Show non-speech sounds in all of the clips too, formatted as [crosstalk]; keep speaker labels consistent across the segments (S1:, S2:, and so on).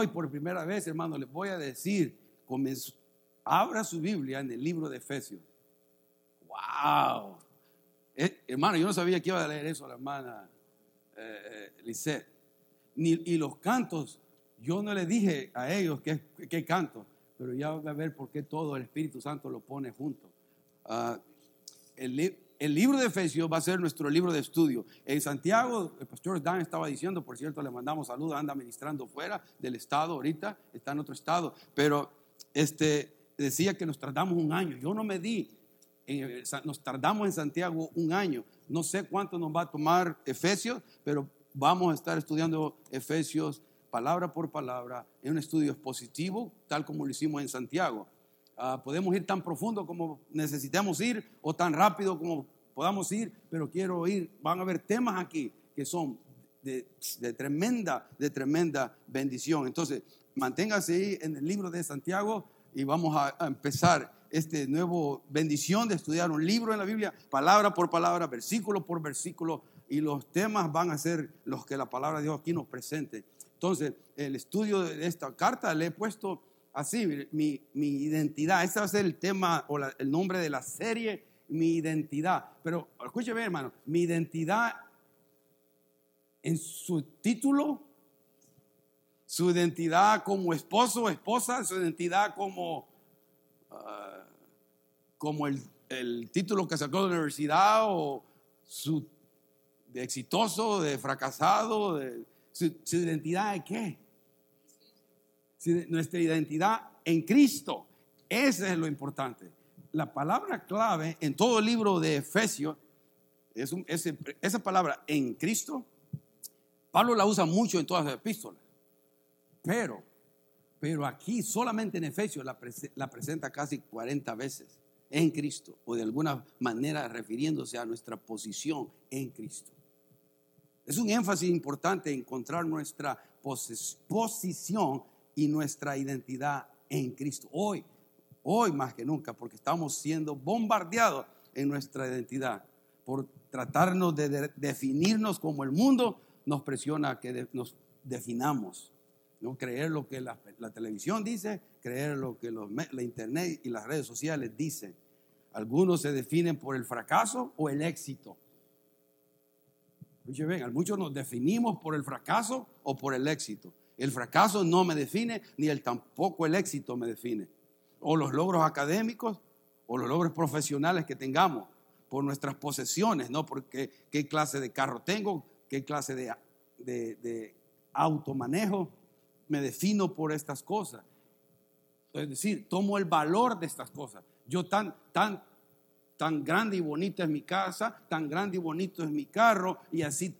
S1: Hoy por primera vez, hermano, les voy a decir, comenzó, abra su Biblia en el libro de Efesios. ¡Wow! Eh, hermano, yo no sabía que iba a leer eso la hermana eh, eh y los cantos, yo no le dije a ellos qué, canto, pero ya va a ver por qué todo el Espíritu Santo lo pone junto. Ah, el, el, libro de Efesios va a ser nuestro libro de estudio. En Santiago, el pastor Dan estaba diciendo, por cierto, le mandamos saludos, anda ministrando fuera del estado ahorita, está en otro estado, pero este, decía que nos tardamos un año. Yo no me di, nos tardamos en Santiago un año. No sé cuánto nos va a tomar Efesios, pero vamos a estar estudiando Efesios palabra por palabra en un estudio expositivo, tal como lo hicimos en Santiago. Ah, podemos ir tan profundo como necesitamos ir o tan rápido como podamos ir, pero quiero ir, van a haber temas aquí que son de, tremenda, de tremenda bendición. Entonces, manténgase ahí en el libro de Santiago y vamos a, empezar este nuevo bendición de estudiar un libro en la Biblia, palabra por palabra, versículo por versículo, y los temas van a ser los que la palabra de Dios aquí nos presente. Entonces, el estudio de esta carta le he puesto así, mi, identidad. Ese va a ser el tema o el nombre de la serie, mi identidad. Pero escúcheme, hermano, mi identidad en su título, su identidad como esposo o esposa, su identidad como, ah, como el, título que sacó de la universidad o su de exitoso, de fracasado, de ¿Su, identidad de qué? Nuestra identidad en Cristo. Ese es lo importante. La palabra clave en todo el libro de Efesios es esa palabra en Cristo. Pablo la usa mucho en todas las epístolas. Pero, pero aquí solamente en Efesios la, la presenta casi 40 veces en Cristo o de alguna manera refiriéndose a nuestra posición en Cristo. Es un énfasis importante encontrar nuestra posición y nuestra identidad en Cristo. Hoy, hoy más que nunca, porque estamos siendo bombardeados en nuestra identidad por tratarnos de, definirnos como el mundo nos presiona que nos definamos. ¿no? Creer lo que la, televisión dice, creer lo que la internet y las redes sociales dicen. Algunos se definen por el fracaso o el éxito. Ven, muchos nos definimos por el fracaso o por el éxito. El fracaso no me define, ni el tampoco el éxito me define. O los logros académicos o los logros profesionales que tengamos por nuestras posesiones, ¿no? Porque qué clase de carro tengo, qué clase de, de, de automanejo, me defino por estas cosas. Es decir, tomo el valor de estas cosas. Yo tan, tan, tan grande y bonita es mi casa, tan grande y bonito es mi carro, y así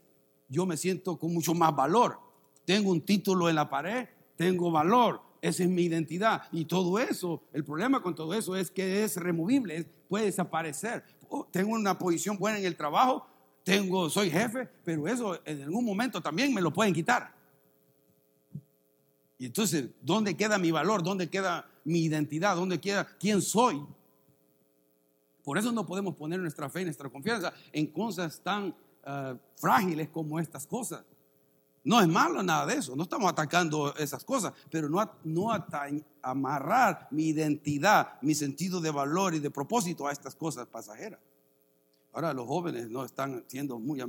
S1: yo me siento con mucho más valor. Tengo un título en la pared, tengo valor, esa es mi identidad. Y todo eso, el problema con todo eso es que es removible, puede desaparecer. Oh, tengo una posición buena en el trabajo, tengo, soy jefe, pero eso en algún momento también me lo pueden quitar. Y entonces, ¿dónde queda mi valor? ¿Dónde queda mi identidad? ¿Dónde queda quién soy? Por eso no podemos poner nuestra fe y nuestra confianza en cosas tan eh, frágiles como estas cosas. No es malo nada de eso, no estamos atacando esas cosas, pero no, no amarrar mi identidad, mi sentido de valor y de propósito a estas cosas pasajeras. Ahora los jóvenes no están siendo muy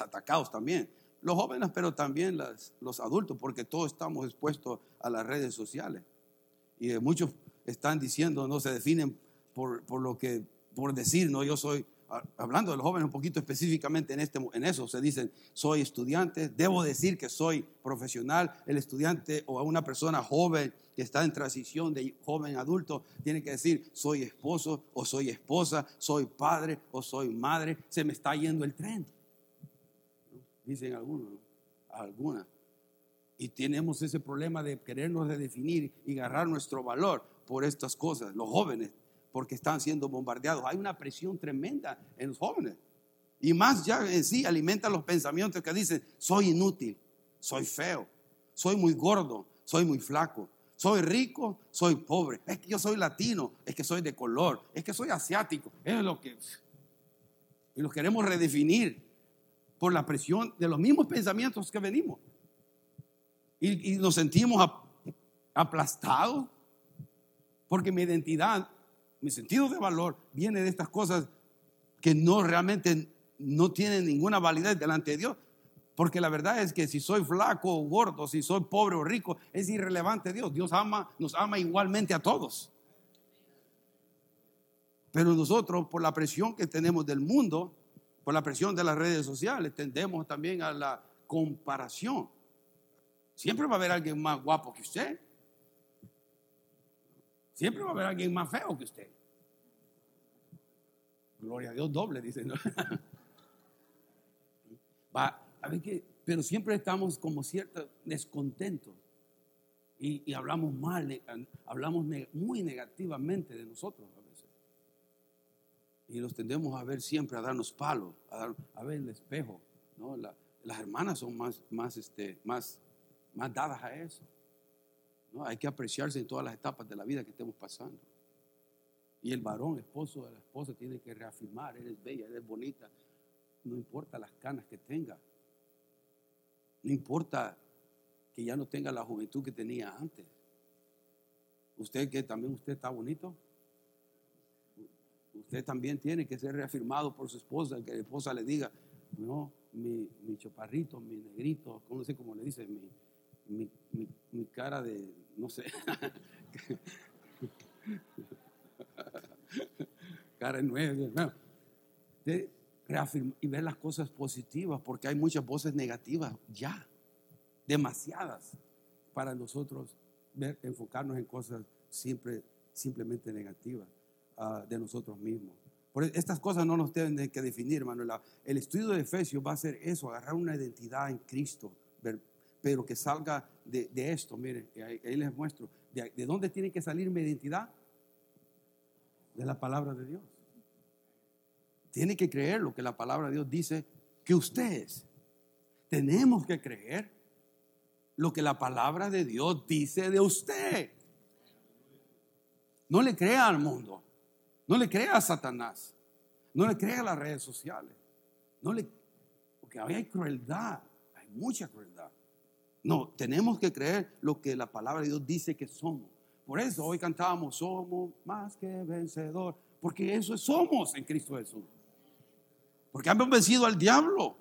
S1: atacados también. Los jóvenes, pero también los adultos, porque todos estamos expuestos a las redes sociales. Y muchos están diciendo, no se definen por, por lo que por decir, no, yo soy, hablando de los jóvenes un poquito específicamente en, este, en eso, se dicen, soy estudiante, debo decir que soy profesional, el estudiante o una persona joven que está en transición de joven adulto, tiene que decir, soy esposo o soy esposa, soy padre o soy madre, se me está yendo el tren. Dicen algunos, algunas. Y tenemos ese problema de querernos de definir y agarrar nuestro valor por estas cosas, los jóvenes porque están siendo bombardeados. Hay una presión tremenda en los jóvenes. Y más ya en sí alimenta los pensamientos que dicen, soy inútil, soy feo, soy muy gordo, soy muy flaco, soy rico, soy pobre, es que yo soy latino, es que soy de color, es que soy asiático, es lo que... Y los queremos redefinir por la presión de los mismos pensamientos que venimos. y, nos sentimos aplastados porque mi identidad, mi sentido de valor viene de estas cosas que no realmente no tienen ninguna validez delante de Dios. Porque la verdad es que si soy flaco o gordo, si soy pobre o rico, es irrelevante Dios. Dios ama, nos ama igualmente a todos. Pero nosotros, por la presión que tenemos del mundo, por la presión de las redes sociales, tendemos también a la comparación. Siempre va a haber alguien más guapo que usted. Siempre va a haber alguien más feo que usted. Gloria a Dios doble, dice. [laughs] Va, a ver que, pero siempre estamos como cierto descontentos y, hablamos mal, hablamos muy negativamente de nosotros a veces. Y nos tendemos a ver siempre, a darnos palos, a, ver el espejo. ¿no? las hermanas son más, más, este, más, más dadas a eso. ¿No? Hay que apreciarse en todas las etapas de la vida que estemos pasando. Y el varón, esposo de la esposa, tiene que reafirmar, eres bella, eres bonita, no importa las canas que tenga, no importa que ya no tenga la juventud que tenía antes. Usted que también usted está bonito. Usted también tiene que ser reafirmado por su esposa, que la esposa le diga, no, mi, mi choparrito, mi negrito, no sé cómo le dice, mi, mi cara de, no sé, [laughs] cara nueva. Usted y ver las cosas positivas, porque hay muchas voces negativas ya, demasiadas, para nosotros ver, enfocarnos en cosas siempre, simplemente negativas ah, de nosotros mismos. Por e, estas cosas no nos deben que definir, hermano. el estudio de Efesios va a ser eso, agarrar una identidad en Cristo, pero que salga de, esto. Miren, ahí, les muestro. De, ¿De dónde tiene que salir mi identidad? De la palabra de Dios tiene que creer lo que la palabra de Dios dice que usted es. Tenemos que creer lo que la palabra de Dios dice de usted. No le crea al mundo, no le crea a Satanás, no le crea a las redes sociales, no le, porque hay crueldad, hay mucha crueldad. No, tenemos que creer lo que la palabra de Dios dice que somos. Por eso hoy cantábamos, somos más que vencedor, porque eso somos en Cristo Jesús. Porque han vencido al diablo.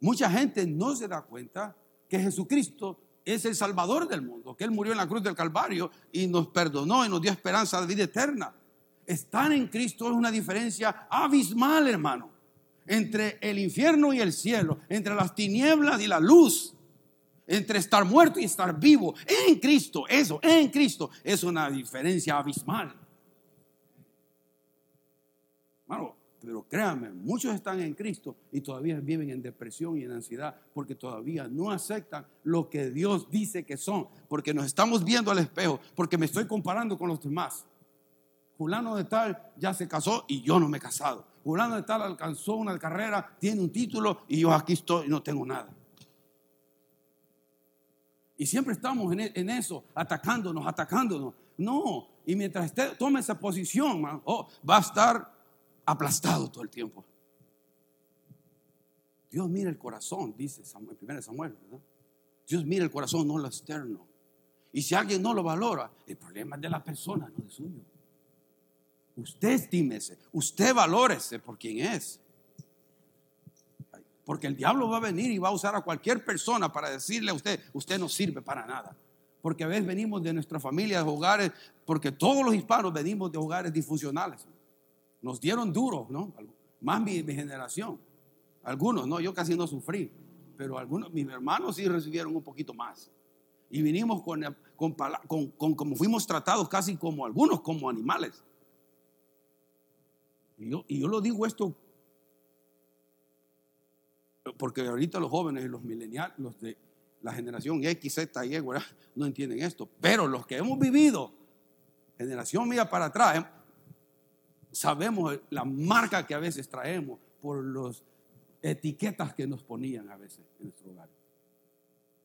S1: Mucha gente no se da cuenta que Jesucristo es el Salvador del mundo, que Él murió en la cruz del Calvario y nos perdonó y nos dio esperanza de vida eterna. Estar en Cristo es una diferencia abismal, hermano, entre el infierno y el cielo, entre las tinieblas y la luz, entre estar muerto y estar vivo. En Cristo, eso, en Cristo, es una diferencia abismal. Hermano, pero créanme, muchos están en Cristo y todavía viven en depresión y en ansiedad porque todavía no aceptan lo que Dios dice que son, porque nos estamos viendo al espejo, porque me estoy comparando con los demás. Fulano de tal ya se casó y yo no me he casado. Fulano de tal alcanzó una carrera, tiene un título y yo aquí estoy y no tengo nada. Y siempre estamos en, eso, atacándonos, atacándonos. No, y mientras usted tome esa posición, oh, va a estar aplastado todo el tiempo. Dios mira el corazón, dice Samuel, 1 Samuel, ¿verdad? Dios mira el corazón, no lo externo. Y si alguien no lo valora, el problema es de la persona, no de suyo. Usted estímese, usted valórese por quien es. Porque el diablo va a venir y va a usar a cualquier persona para decirle a usted, usted no sirve para nada. Porque a veces venimos de nuestra familia, de hogares, porque todos los hispanos venimos de hogares disfuncionales. Nos dieron duro, ¿no? Más mi, generación. Algunos, no, yo casi no sufrí, pero algunos, mis hermanos sí recibieron un poquito más. Y vinimos con, con, como fuimos tratados casi como algunos, como animales. Y yo, y yo lo digo esto porque ahorita los jóvenes y los millennials, los de la generación X, Z y Y, no entienden esto. Pero los que hemos vivido, generación mía para atrás, sabemos la marca que a veces traemos por las etiquetas que nos ponían a veces en nuestro hogar.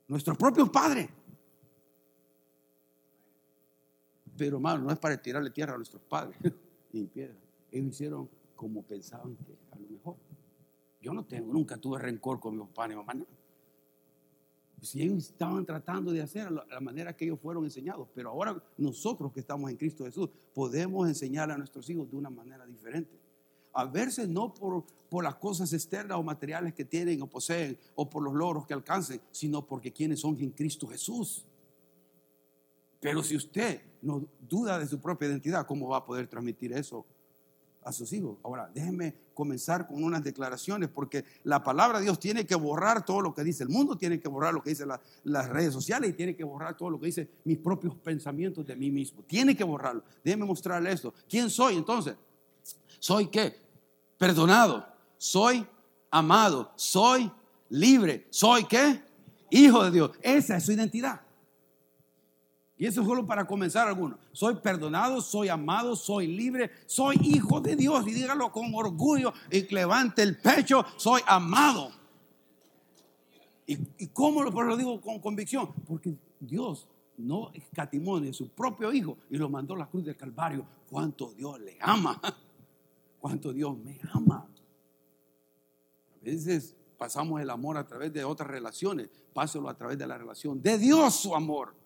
S1: Nuestros propios padres. Pero hermano, no es para tirarle tierra a nuestros padres [laughs] y piedra. Ellos hicieron como pensaban que a lo mejor. Yo no tengo, nunca tuve rencor con mi papá ni mamá. Si ellos estaban tratando de hacer la, la manera que ellos fueron enseñados, pero ahora nosotros que estamos en Cristo Jesús podemos enseñar a nuestros hijos de una manera diferente. A verse no por, por las cosas externas o materiales que tienen o poseen o por los logros que alcancen, sino porque quienes son en Cristo Jesús. Pero si usted no duda de su propia identidad, ¿cómo va a poder transmitir eso a sus hijos? Ahora, déjenme comenzar con unas declaraciones, porque la palabra de Dios tiene que borrar todo lo que dice el mundo, tiene que borrar lo que dice la- las redes sociales y tiene que borrar todo lo que dice mis propios pensamientos de mí mismo. Tiene que borrarlo. Déjenme mostrarle esto. ¿Quién soy entonces? ¿Soy qué? Perdonado. Soy amado. Soy libre. ¿Soy qué? Hijo de Dios. Esa es su identidad. Y eso es solo para comenzar algunos. Soy perdonado, soy amado, soy libre, soy hijo de Dios. Y dígalo con orgullo y levante el pecho, soy amado. ¿Y, y cómo lo, lo digo con convicción? Porque Dios no escatimó de su propio hijo y lo mandó a la cruz del Calvario. ¿Cuánto Dios le ama? [laughs] ¿Cuánto Dios me ama? A veces pasamos el amor a través de otras relaciones. Páselo a través de la relación de Dios su amor.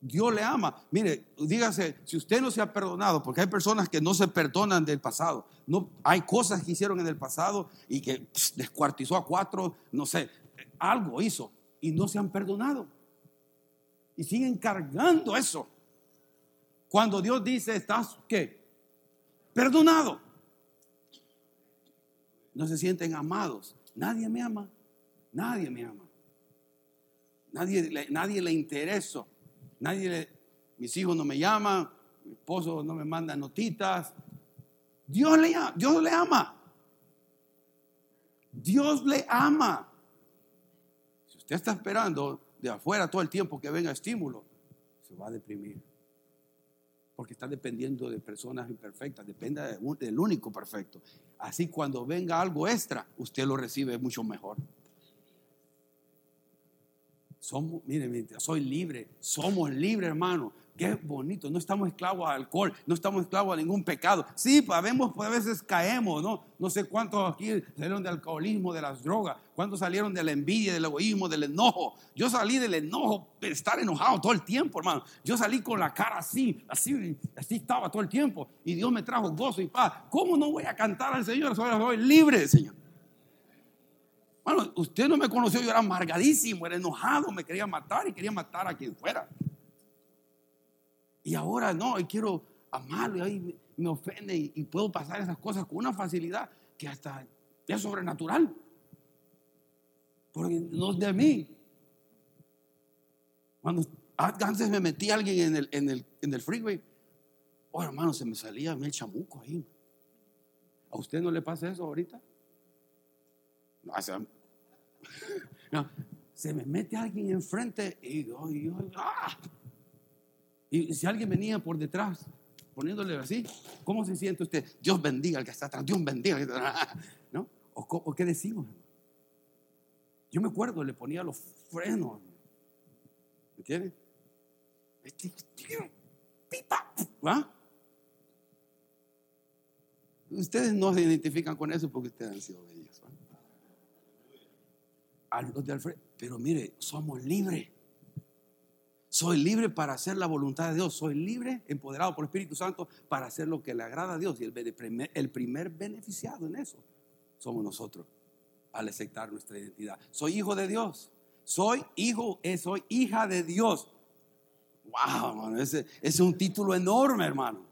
S1: Dios le ama. Mire, dígase, si usted no se ha perdonado, porque hay personas que no se perdonan del pasado. No, hay cosas que hicieron en el pasado y que descuartizó a cuatro, no sé, algo hizo y no se han perdonado. Y siguen cargando eso. Cuando Dios dice, estás, ¿qué? Perdonado. No se sienten amados. Nadie me ama. Nadie me ama. Nadie, nadie le intereso. Nadie le, mis hijos no me llaman, mi esposo no me manda notitas. Dios le, ama- Dios le ama. Dios le ama. Si usted está esperando de afuera todo el tiempo que venga estímulo, se va a deprimir. Porque está dependiendo de personas imperfectas, depende de del único perfecto. Así cuando venga algo extra, usted lo recibe mucho mejor. Somos, mire, soy libre, somos libres, hermano. Qué bonito, no estamos esclavos al alcohol, no estamos esclavos a ningún pecado. Sí, sabemos, pues a veces caemos, ¿no? No sé cuántos aquí salieron del alcoholismo, de las drogas, cuántos salieron de la envidia, del egoísmo, del enojo. Yo salí del enojo, de estar enojado todo el tiempo, hermano. Yo salí con la cara así, así, así estaba todo el tiempo. Y Dios me trajo gozo y paz. ¿Cómo no voy a cantar al Señor? Soy libre, Señor. Bueno, usted no me conoció, yo era amargadísimo, era enojado, me quería matar y quería matar a quien fuera. Y ahora no, y quiero amarlo y ahí me, ofende y, y puedo pasar esas cosas con una facilidad que hasta es sobrenatural. Porque no es de mí. Cuando antes me metí a alguien en el, en el, en el freeway, oh hermano, se me salía el chamuco ahí. ¿A usted no le pasa eso ahorita? [laughs] No, se me mete alguien enfrente ¡ah! Y si alguien venía por detrás, poniéndole así, ¿cómo se siente usted? Dios bendiga al que está atrás, Dios bendiga. [laughs] ¿No? ¿O, qué decimos? Yo me acuerdo, le ponía los frenos. ¿Me entiende? Este, pipa, ¿va? Ustedes no se identifican con eso porque ustedes han sido bellos. Pero mire, somos libres. Soy libre para hacer la voluntad de Dios. Soy libre, empoderado por el Espíritu Santo para hacer lo que le agrada a Dios. Y el bene- primer, el primer beneficiado en eso somos nosotros al aceptar nuestra identidad. Soy hijo de Dios. Soy hijo, eh, soy hija de Dios. Wow, hermano, ese, ese es un título enorme, hermano.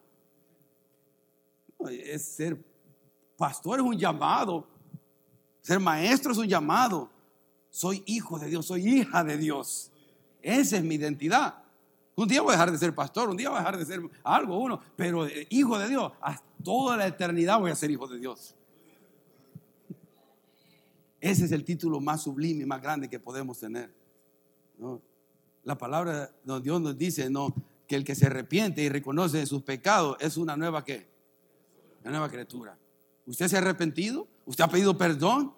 S1: Es ser pastor es un llamado. Ser maestro es un llamado. Soy hijo de Dios, soy hija de Dios. Esa es mi identidad. Un día voy a dejar de ser pastor, un día voy a dejar de ser algo, uno, pero eh, hijo de Dios, hasta toda la eternidad voy a ser hijo de Dios. Ese es el título más sublime y más grande que podemos tener. ¿no? La palabra de Dios nos dice ¿no? que el que se arrepiente y reconoce sus pecados es una nueva. Una nueva criatura. ¿Usted se ha arrepentido? ¿Usted ha pedido perdón?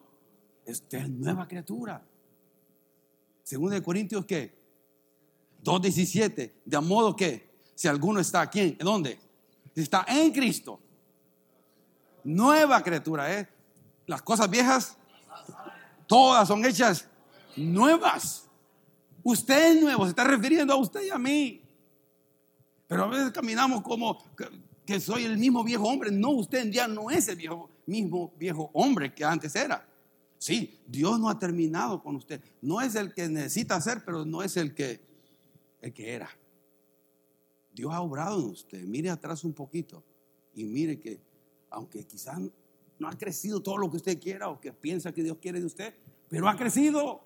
S1: Usted es nueva criatura. Según de Corintios, ¿qué? 2.17. De modo que, si alguno está aquí, ¿en dónde? Está en Cristo. Nueva criatura, ¿eh? Las cosas viejas, todas son hechas nuevas. Usted es nuevo, se está refiriendo a usted y a mí. Pero a veces caminamos como que, soy el mismo viejo hombre. No, usted ya no es el mismo viejo hombre que antes era. Sí, Dios no ha terminado con usted. No es el que necesita ser, pero no es el que, el que era. Dios ha obrado en usted. Mire atrás un poquito y mire que, aunque quizás no ha crecido todo lo que usted quiera o que piensa que Dios quiere de usted, pero ha crecido.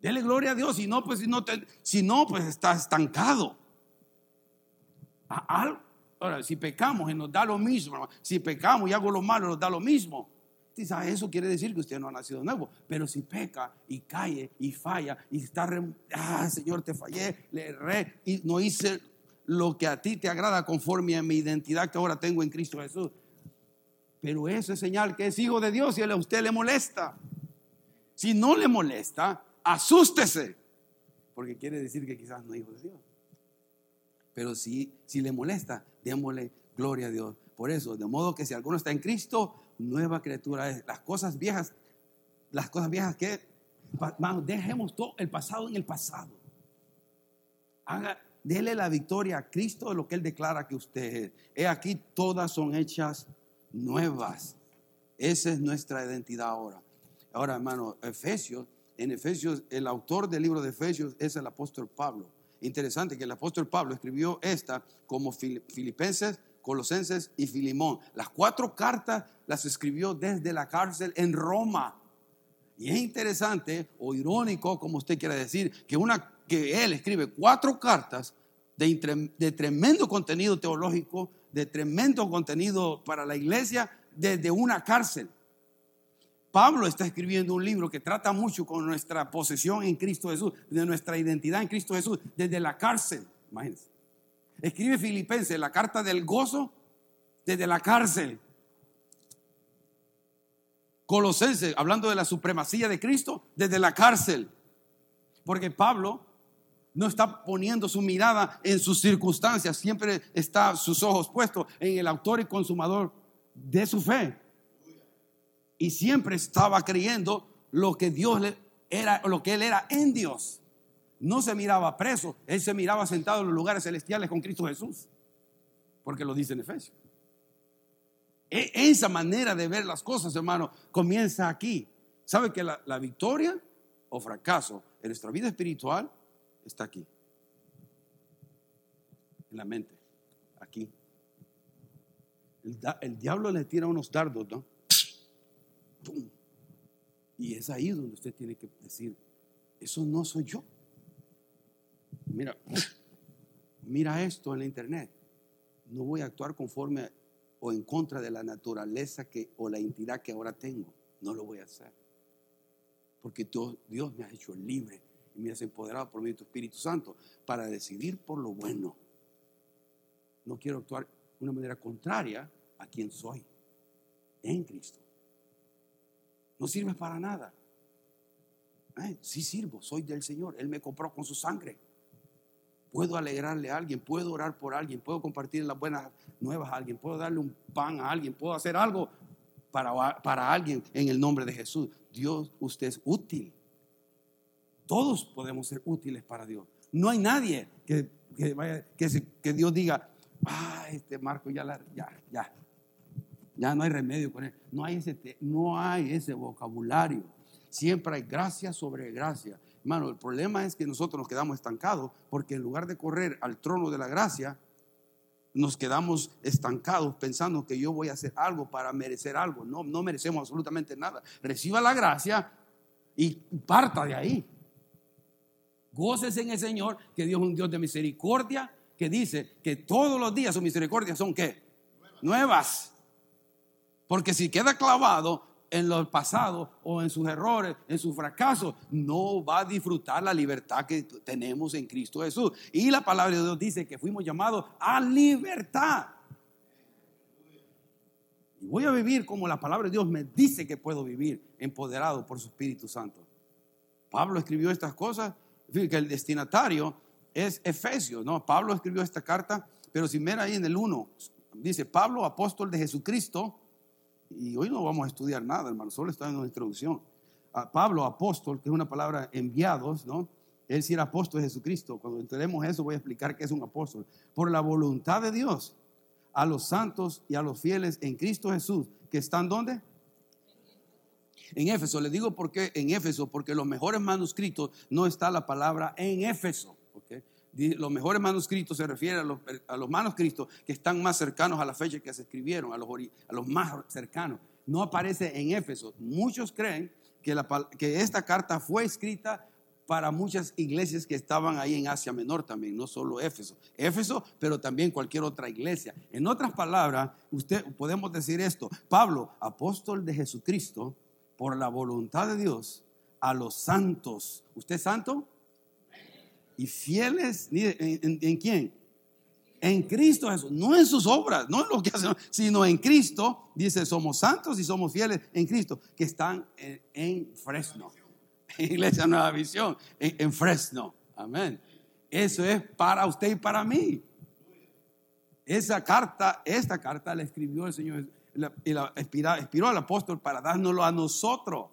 S1: Dele gloria a Dios. Si no, pues, si no, si no, pues está estancado. Ahora, si pecamos nos da lo mismo, si pecamos y hago lo malo, nos da lo mismo. Eso quiere decir que usted no ha nacido nuevo. Pero si peca y cae y falla y está, ah, Señor, te fallé, le erré y no hice lo que a ti te agrada conforme a mi identidad que ahora tengo en Cristo Jesús. Pero eso es señal que es hijo de Dios y a usted le molesta. Si no le molesta, asústese, porque quiere decir que quizás no es hijo de Dios. Pero si, si le molesta, démosle gloria a Dios. Por eso, de modo que si alguno está en Cristo, nueva criatura es. Las cosas viejas, las cosas viejas que, vamos, dejemos todo el pasado en el pasado. Haga, dele la victoria a Cristo de lo que Él declara que usted es. He aquí, todas son hechas nuevas. Esa es nuestra identidad ahora. Ahora, hermano, Efesios, en Efesios, el autor del libro de Efesios es el apóstol Pablo. Interesante que el apóstol Pablo escribió esta como Filipenses, Colosenses y Filimón. Las cuatro cartas las escribió desde la cárcel en Roma. Y es interesante o irónico, como usted quiera decir, que, una, que él escribe cuatro cartas de, de tremendo contenido teológico, de tremendo contenido para la iglesia, desde una cárcel. Pablo está escribiendo un libro que trata mucho con nuestra posesión en Cristo Jesús, de nuestra identidad en Cristo Jesús, desde la cárcel. Imagínense. Escribe Filipenses, la carta del gozo, desde la cárcel. Colosenses, hablando de la supremacía de Cristo, desde la cárcel. Porque Pablo no está poniendo su mirada en sus circunstancias, siempre está sus ojos puestos en el autor y consumador de su fe y siempre estaba creyendo lo que Dios le era, lo que él era en Dios. No se miraba preso, él se miraba sentado en los lugares celestiales con Cristo Jesús, porque lo dice en Efesios. E, esa manera de ver las cosas, hermano, comienza aquí. ¿Sabe que la, victoria o fracaso en nuestra vida espiritual está aquí? En la mente, aquí. El, diablo le tira unos dardos, ¿no? Y es ahí donde usted tiene que decir, eso no soy yo. Mira, mira esto en la internet. No voy a actuar conforme o en contra de la naturaleza que, o la entidad que ahora tengo. No lo voy a hacer. Porque Dios, Dios me ha hecho libre y me ha empoderado por medio de tu Espíritu Santo para decidir por lo bueno. No quiero actuar de una manera contraria a quien soy en Cristo. No sirve para nada. sí sirvo, soy del Señor. Él me compró con su sangre. Puedo alegrarle a alguien, puedo orar por alguien, puedo compartir las buenas nuevas a alguien, puedo darle un pan a alguien, puedo hacer algo para, para alguien en el nombre de Jesús. Dios, usted es útil. Todos podemos ser útiles para Dios. No hay nadie que, que, vaya, que, Dios diga, ah, este Marco ya, ya, ya, ya no hay remedio con él. No hay ese, no hay ese vocabulario. Siempre hay gracia sobre gracia. Hermano, el problema es que nosotros nos quedamos estancados porque en lugar de correr al trono de la gracia, nos quedamos estancados pensando que yo voy a hacer algo para merecer algo. No, no merecemos absolutamente nada. Reciba la gracia y parta de ahí. Goces en el Señor, que Dios es un Dios de misericordia, que dice que todos los días su misericordia son qué? Nuevas. Porque si queda clavado en lo pasado o en sus errores, en sus fracasos, no va a disfrutar la libertad que tenemos en Cristo Jesús. Y la palabra de Dios dice que fuimos llamados a libertad. Y voy a vivir como la palabra de Dios me dice que puedo vivir, empoderado por su Espíritu Santo. Pablo escribió estas cosas, que el destinatario es Efesios, ¿no? Pablo escribió esta carta, pero si mira ahí en el 1, dice Pablo, apóstol de Jesucristo, y hoy no vamos a estudiar nada, hermano, solo está en una introducción. a Pablo, apóstol, que es una palabra enviados, ¿no? Él sí era apóstol de Jesucristo. Cuando entendemos eso, voy a explicar qué es un apóstol. Por la voluntad de Dios, a los santos y a los fieles en Cristo Jesús, que están donde? En Éfeso. Le digo por qué en Éfeso, porque los mejores manuscritos no está la palabra en Éfeso. ¿okay? Los mejores manuscritos se refieren a los, a los, manuscritos que están más cercanos a la fecha que se escribieron, a los, a los más cercanos. No aparece en Éfeso. Muchos creen que, la, que esta carta fue escrita para muchas iglesias que estaban ahí en Asia Menor también, no solo Éfeso. Éfeso, pero también cualquier otra iglesia. En otras palabras, usted podemos decir esto, Pablo, apóstol de Jesucristo, por la voluntad de Dios, a los santos. ¿Usted es santo? Y fieles, ¿en, en, quién? En Cristo Jesús, no en sus obras, no en lo que hacen, sino en Cristo. Dice, somos santos y somos fieles en Cristo, que están en, en Fresno. [laughs] Iglesia Nueva Visión, en, Fresno. Amén. Eso es para usted y para mí. Esa carta, esta carta la escribió el Señor y la inspiró, al apóstol para dárnoslo a nosotros.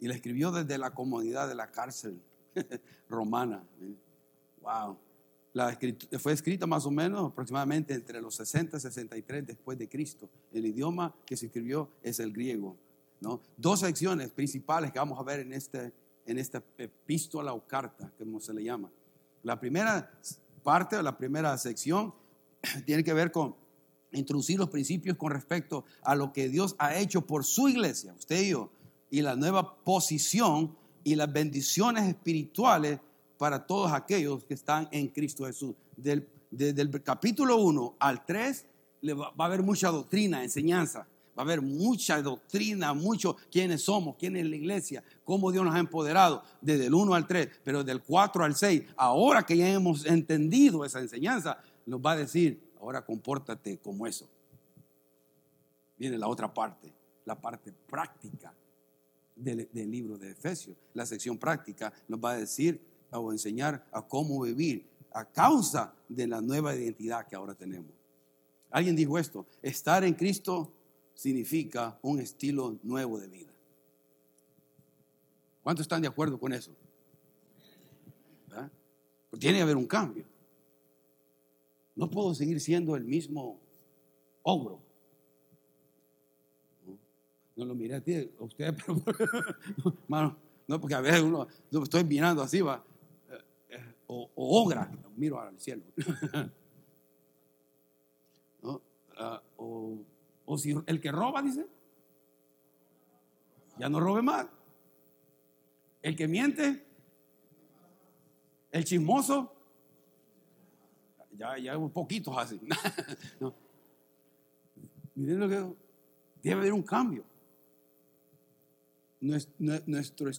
S1: Y la escribió desde la comodidad de la cárcel [laughs] romana. Wow. Fue escrita más o menos aproximadamente entre los 60 y 63 después de Cristo. El idioma que se escribió es el griego. Dos secciones principales que vamos a ver en, este, en esta epístola o carta, como se le llama. La primera parte, la primera sección, [clears throat] tiene que ver con introducir los principios con respecto a lo que Dios ha hecho por su iglesia, usted y yo, y la nueva posición y las bendiciones espirituales para todos aquellos que están en Cristo Jesús. Del, desde el capítulo 1 al 3 va, va a haber mucha doctrina, enseñanza va a haber mucha doctrina, mucho quiénes somos, quién es la iglesia, cómo Dios nos ha empoderado, desde el 1 al 3, pero del 4 al 6, ahora que ya hemos entendido esa enseñanza, nos va a decir, ahora compórtate como eso. Viene la otra parte, la parte práctica del, libro de Efesios. La sección práctica nos va a decir o enseñar a cómo vivir a causa de la nueva identidad que ahora tenemos. Alguien dijo esto, estar en Cristo significa un estilo nuevo de vida. ¿Cuántos están de acuerdo con eso? Pues tiene que haber un cambio. No puedo seguir siendo el mismo ogro. No, lo miré a ti, a usted, [laughs] pero, no, porque a veces uno, estoy mirando así, va, eh, eh, o, ogra, miro al cielo. [laughs] ¿No? Ah, o o si el que roba, dice, ya no robe más. El que miente, el chismoso, ya, ya poquitos así. [laughs] Miren lo que debe haber un cambio. Nuestra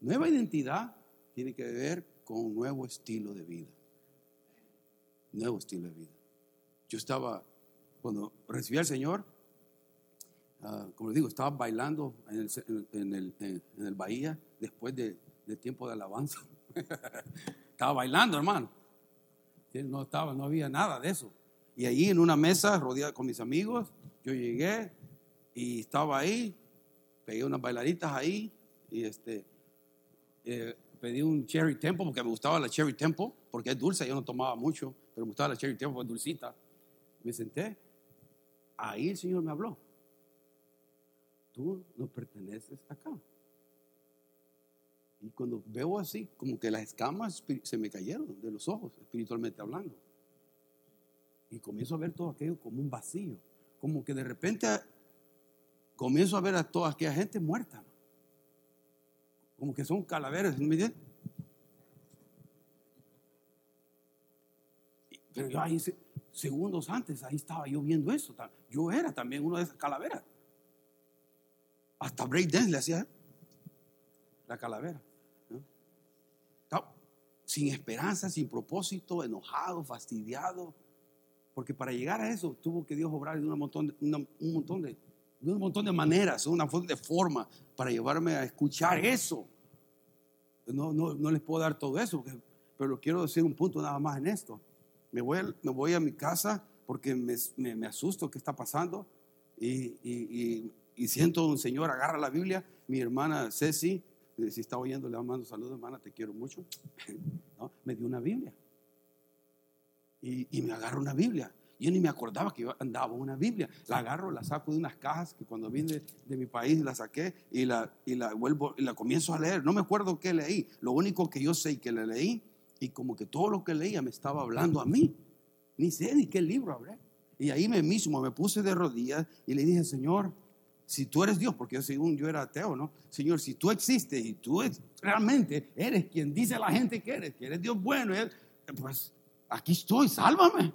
S1: nueva identidad tiene que ver con un nuevo estilo de vida. Nuevo estilo de vida. Yo estaba, cuando recibí al Señor, Ah, como les digo, estaba bailando en el, en el, Bahía después de, tiempo de alabanza. [laughs] estaba bailando, hermano. No, estaba, no había nada de eso. Y allí en una mesa, rodeada con mis amigos, yo llegué y estaba ahí, pegué unas bailaritas ahí y este, eh, pedí un Cherry Temple porque me gustaba la Cherry Temple, porque es dulce, yo no tomaba mucho, pero me gustaba la Cherry Temple, es dulcita. Me senté, ahí el Señor me habló tú no perteneces acá. Y cuando veo así, como que las escamas se me cayeron de los ojos, espiritualmente hablando. Y comienzo a ver todo aquello como un vacío. Como que de repente comienzo a ver a toda aquella gente muerta. Como que son calaveras, ¿me Pero yo ahí, segundos antes, ahí estaba yo viendo eso. Yo era también uno de esas calaveras. Hasta breakdance le hacía la calavera. Sin esperanza, sin propósito, enojado, fastidiado. Porque para llegar a eso tuvo que Dios obrar de, un montón de, un montón de, un montón de maneras, una de forma para llevarme a escuchar eso. No, no, no les puedo dar todo eso, pero quiero decir un punto nada más en esto. Me voy, me voy a mi casa porque me, me, asusto qué está pasando y, y, y siento un Señor agarra la Biblia, mi hermana Ceci, eh, si está oyendo, le mando saludos, hermana, te quiero mucho. [laughs] ¿no? Me dio una Biblia. Y, y me agarro una Biblia. Yo ni me acordaba que yo andaba una Biblia. La agarro, la saco de unas cajas que cuando vine de, mi país la saqué y la, y la vuelvo y la comienzo a leer. No me acuerdo qué leí. Lo único que yo sé que la leí y como que todo lo que leía me estaba hablando a mí. Ni sé ni qué libro hablé. Y ahí me mismo me puse de rodillas y le dije, Señor, si tú eres Dios, porque según yo era ateo, ¿no? Señor, si tú existes y tú realmente eres quien dice la gente que eres, que eres Dios bueno, pues aquí estoy, sálvame.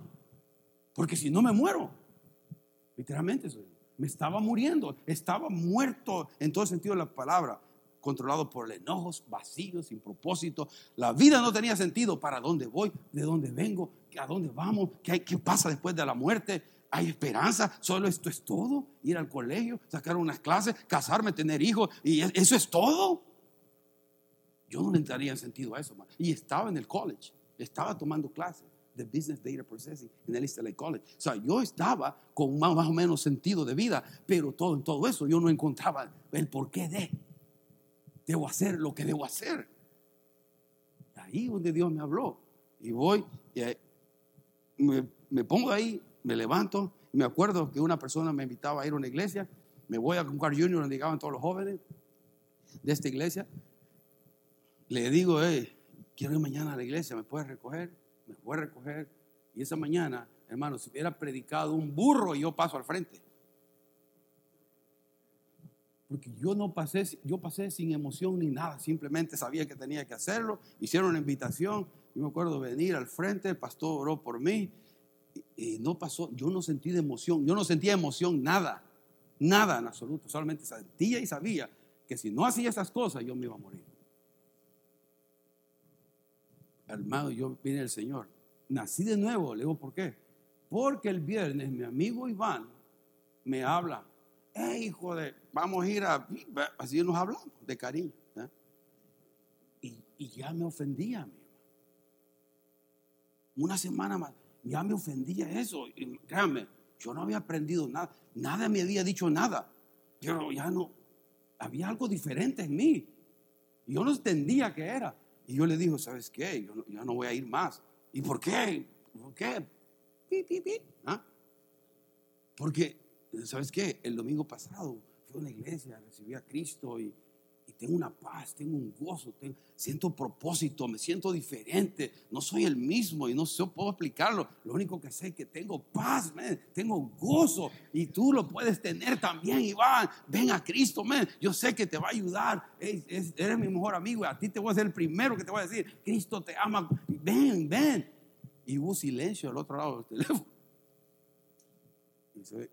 S1: Porque si no me muero. Literalmente, me estaba muriendo. Estaba muerto en todo sentido de la palabra. Controlado por enojos, vacíos, sin propósito. La vida no tenía sentido. ¿Para dónde voy? ¿De dónde vengo? ¿A dónde vamos? ¿Qué, pasa después de la muerte? ¿Hay esperanza? ¿Solo esto es todo? Ir al colegio, sacar unas clases, casarme, tener hijos. ¿Y eso es todo? Yo no le entraría sentido a eso. Y estaba en el college. Estaba tomando clases de Business Data Processing en el East LA College. O sea, yo estaba con más, o menos sentido de vida, pero todo en todo eso yo no encontraba el porqué de. Debo hacer lo que debo hacer. Ahí donde Dios me habló. Y voy, y me, me pongo ahí, me levanto. Y me acuerdo que una persona me invitaba a ir a una iglesia. Me voy a Concar Junior donde llegaban todos los jóvenes de esta iglesia. Le digo, hey, quiero ir mañana a la iglesia, ¿me puedes recoger? Me voy a recoger. Y esa mañana, hermano, si hubiera predicado un burro, yo paso al frente. Porque yo no pasé, yo pasé sin emoción ni nada, simplemente sabía que tenía que hacerlo. Hicieron una invitación, yo me acuerdo venir al frente, el pastor oró por mí. Y, no pasó, yo no sentí de emoción, yo no sentía emoción, nada, nada en absoluto, solamente sentía y sabía que si no hacía esas cosas yo me iba a morir hermano, yo vine el Señor. Nací de nuevo, le digo, ¿por qué? Porque el viernes mi amigo Iván me habla, hey, hijo de, vamos a ir a, así nos hablamos, de cariño. ¿eh? Y, ya me ofendía, mi Una semana más, ya me ofendía eso. Y créanme, yo no había aprendido nada, nada me había dicho nada. Pero ya no, había algo diferente en mí. Yo no entendía qué era. Y yo le digo, ¿sabes qué? Yo no, no voy a ir más. ¿Y por qué? ¿Por qué? ¿Ah? Porque, ¿sabes qué? El domingo pasado fui a una iglesia, recibí a Cristo y tengo una paz, tengo un gozo, siento propósito, me siento diferente, no soy el mismo y no sé, puedo explicarlo. Lo único que sé es que tengo paz, tengo gozo y tú lo puedes tener también, Iván. Ven a Cristo, man. yo sé que te va a ayudar, eres mi mejor amigo y a ti te voy a ser el primero que te voy a decir, Cristo te ama, ven, ven. Y hubo silencio al otro lado del teléfono.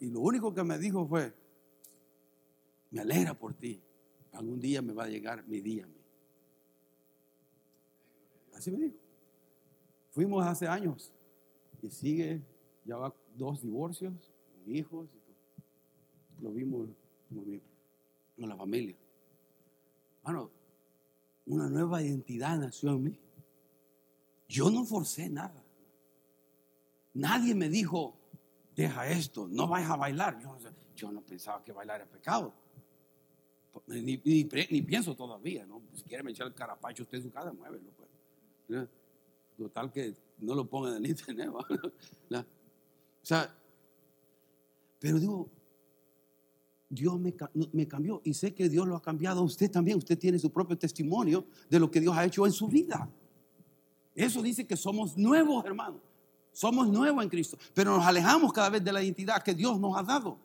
S1: Y lo único que me dijo fue, me alegra por ti algún día me va a llegar mi día. Así me dijo. Fuimos hace años y sigue, ya va dos divorcios, hijos, lo vimos con la familia. Bueno, una nueva identidad nació en mí. Yo no forcé nada. Nadie me dijo, deja esto, no vayas a bailar. Yo no pensaba que bailar era pecado. Ni, ni, pienso todavía, ¿no? Si quiere me echar el carapacho usted en su casa, muévelo. Pues. Total que no lo ponga en [laughs] internet. O sea, pero digo, Dios me, me, cambió y sé que Dios lo ha cambiado a usted también. Usted tiene su propio testimonio de lo que Dios ha hecho en su vida. Eso dice que somos nuevos, hermanos. Somos nuevos en Cristo, pero nos alejamos cada vez de la identidad que Dios nos ha dado.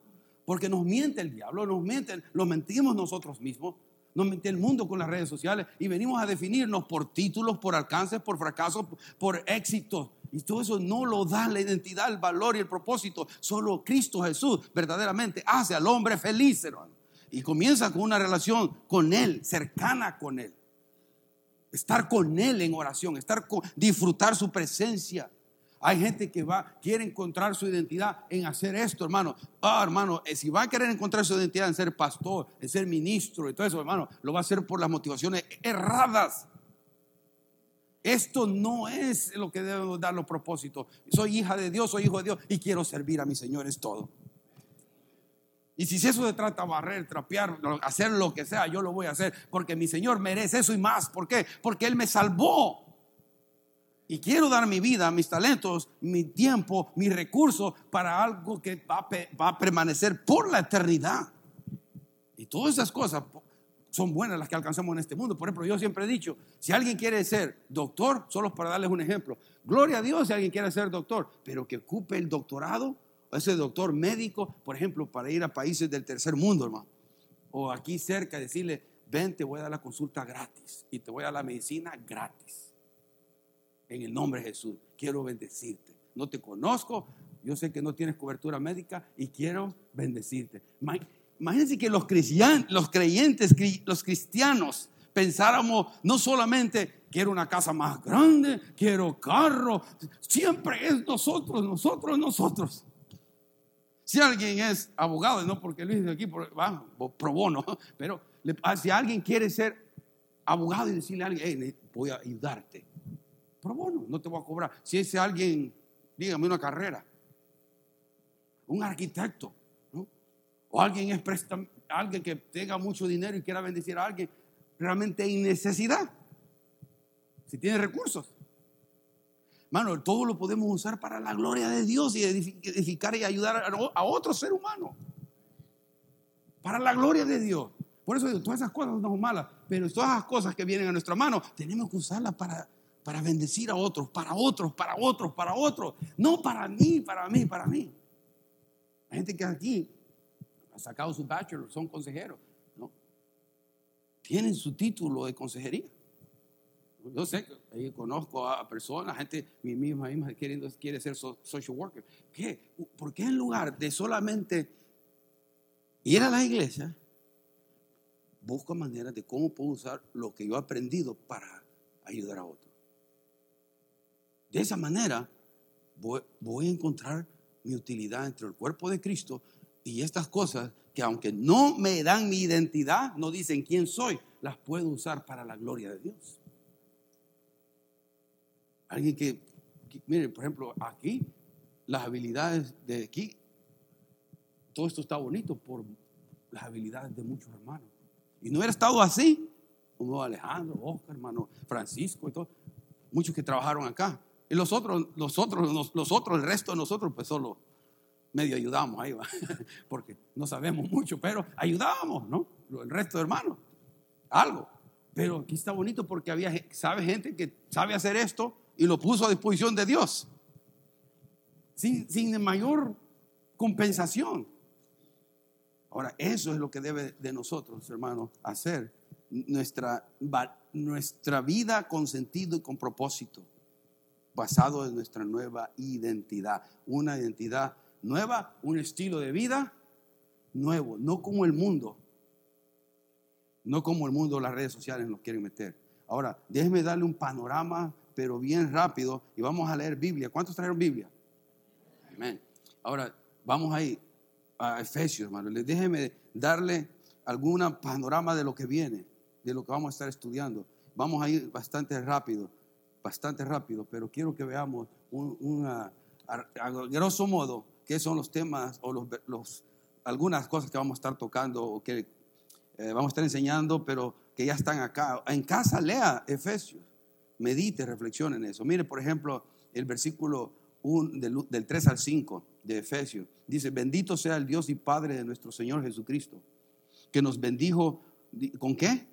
S1: Porque nos miente el diablo, nos mienten, lo mentimos nosotros mismos, nos miente el mundo con las redes sociales y venimos a definirnos por títulos, por alcances, por fracasos, por éxitos. Y todo eso no lo da la identidad, el valor y el propósito. Solo Cristo Jesús verdaderamente hace al hombre feliz, hermano. Y comienza con una relación con Él, cercana con Él. Estar con Él en oración, estar con, disfrutar su presencia. Hay gente que va, quiere encontrar su identidad en hacer esto, hermano. Ah, hermano, eh, si va a querer encontrar su identidad en ser pastor, en ser ministro y todo eso, hermano, lo va a hacer por las motivaciones erradas. Esto no es lo que debemos dar los propósitos. Soy hija de Dios, soy hijo de Dios y quiero servir a mi Señor, es todo. Y si eso se trata de barrer, trapear, hacer lo que sea, yo lo voy a hacer. Porque mi Señor merece eso y más. ¿Por qué? Porque Él me salvó. Y quiero dar mi vida, mis talentos, mi tiempo, mis recursos para algo que va a, permanecer por la eternidad. Y todas esas cosas son buenas las que alcanzamos en este mundo. Por ejemplo, yo siempre he dicho, si alguien quiere ser doctor, solo para darles un ejemplo, gloria a Dios si alguien quiere ser doctor, pero que ocupe el doctorado, ese doctor médico, por ejemplo, para ir a países del tercer mundo, hermano. O aquí cerca, decirle, ven, te voy a dar la consulta gratis y te voy a dar la medicina gratis en el nombre de Jesús. Quiero bendecirte. No te conozco, yo sé que no tienes cobertura médica y quiero bendecirte. Imagínense que los, los creyentes, los cristianos, pensáramos no solamente quiero una casa más grande, quiero carro, siempre es nosotros, nosotros, nosotros. Si alguien es abogado, no porque Luis dice aquí va, pro bono, [laughs] pero si alguien quiere ser abogado y decirle a alguien, voy a ayudarte, bueno, no te voy a cobrar. Si es alguien, dígame una carrera, un arquitecto, o alguien es alguien que tenga mucho dinero y quiera bendecir a alguien, realmente hay necesidad. Si tiene recursos. Mano, todo lo podemos usar para la gloria de Dios y edificar y ayudar a otro ser humano. Para la gloria de Dios. Por eso digo, todas esas cosas no son malas, pero todas esas cosas que vienen a nuestra mano, tenemos que usarlas para para bendecir a otros, para otros, para otros, para otros. No para mí, para mí, para mí. Hay gente que aquí ha sacado su bachelor, son consejeros. Tienen su título de consejería. Yo sé que conozco a personas, gente, mi misma hija queriendo, quiere ser social worker. ¿Qué? ¿Por qué en lugar de solamente ir a la iglesia, busco maneras de cómo puedo usar lo que yo he aprendido para ayudar a otros? De esa manera voy, a encontrar mi utilidad entre el cuerpo de Cristo y estas cosas que aunque no me dan mi identidad, no dicen quién soy, las puedo usar para la gloria de Dios. Alguien que, miren, por ejemplo, aquí, las habilidades de aquí, todo esto está bonito por las habilidades de muchos hermanos. Y no hubiera estado así, como Alejandro, Oscar, hermano Francisco y todo, muchos que trabajaron acá. Y los otros, los otros, los, otros, el resto de nosotros, pues solo medio ayudamos ahí, va. [laughs] porque no sabemos mucho, pero ayudábamos, ¿no? El resto de hermanos, algo. Pero aquí está bonito porque había, sabe gente que sabe hacer esto y lo puso a disposición de Dios. Sin, sin mayor compensación. Ahora, eso es lo que debe de nosotros, hermanos, hacer nuestra, nuestra vida con sentido y con propósito basado en nuestra nueva identidad. Una identidad nueva, un estilo de vida nuevo, no como el mundo. No como el mundo, las redes sociales nos quieren meter. Ahora, déjeme darle un panorama, pero bien rápido, y vamos a leer Biblia. ¿Cuántos trajeron Biblia? Amén. Ahora, vamos ahí a Efesios, hermano. Déjeme darle algún panorama de lo que viene, de lo que vamos a estar estudiando. Vamos a ir bastante rápido bastante rápido, pero quiero que veamos una, a, grosso modo qué son los temas o los, algunas cosas que vamos a estar tocando o que eh, vamos a estar enseñando, pero que ya están acá. En casa lea Efesios, medite, reflexione en eso. Mire, por ejemplo, el versículo del, del 3 al 5 de Efesios. Dice, bendito sea el Dios y Padre de nuestro Señor Jesucristo, que nos bendijo, ¿con qué?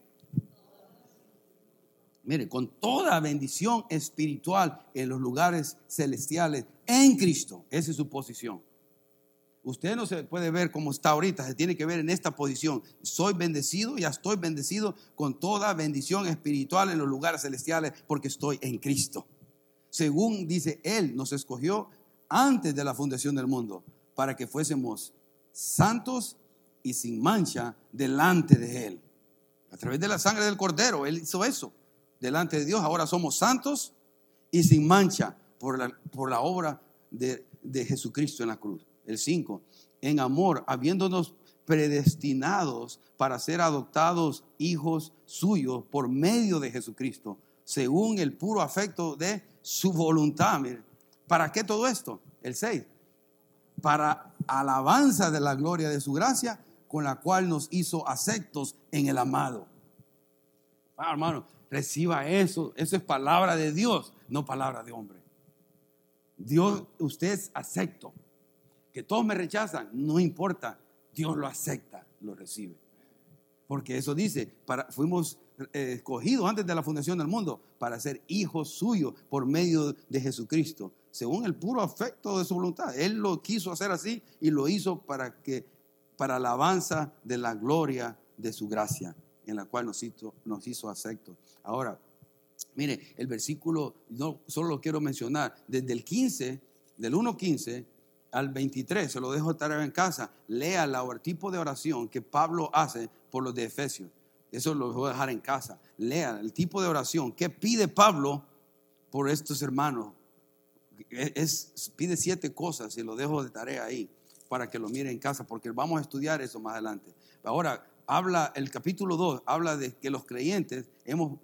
S1: Mire, con toda bendición espiritual en los lugares celestiales en Cristo. Esa es su posición. Usted no se puede ver como está ahorita, se tiene que ver en esta posición. Soy bendecido, ya estoy bendecido con toda bendición espiritual en los lugares celestiales porque estoy en Cristo. Según dice Él, nos escogió antes de la fundación del mundo para que fuésemos santos y sin mancha delante de Él. A través de la sangre del Cordero, Él hizo eso delante de Dios. Ahora somos santos y sin mancha por la, por la obra de, de Jesucristo en la cruz. El 5, en amor, habiéndonos predestinados para ser adoptados hijos suyos por medio de Jesucristo, según el puro afecto de su voluntad. ¿Para qué todo esto? El 6. Para alabanza de la gloria de su gracia, con la cual nos hizo aceptos en el amado. Ah, hermano, reciba eso. Eso es palabra de Dios, no palabra de hombre. Dios, usted es acepto. Que todos me rechazan, no importa. Dios lo acepta, lo recibe. Porque eso dice, para, fuimos eh, escogidos antes de la fundación del mundo para ser hijos suyos por medio de Jesucristo, según el puro afecto de su voluntad. Él lo quiso hacer así y lo hizo para que para alabanza de la gloria de su gracia, en la cual nos hizo, nos hizo aceptos. Ahora, mire, el versículo, no solo lo quiero mencionar, desde el 15, del 1.15 al 23, se lo dejo estar en casa, lea el tipo de oración que Pablo hace por los de Efesios. Eso lo voy a dejar en casa. Lea el tipo de oración que pide Pablo por estos hermanos. Es, pide siete cosas y lo dejo de tarea ahí para que lo mire en casa, porque vamos a estudiar eso más adelante. Ahora, habla, el capítulo 2 habla de que los creyentes hemos,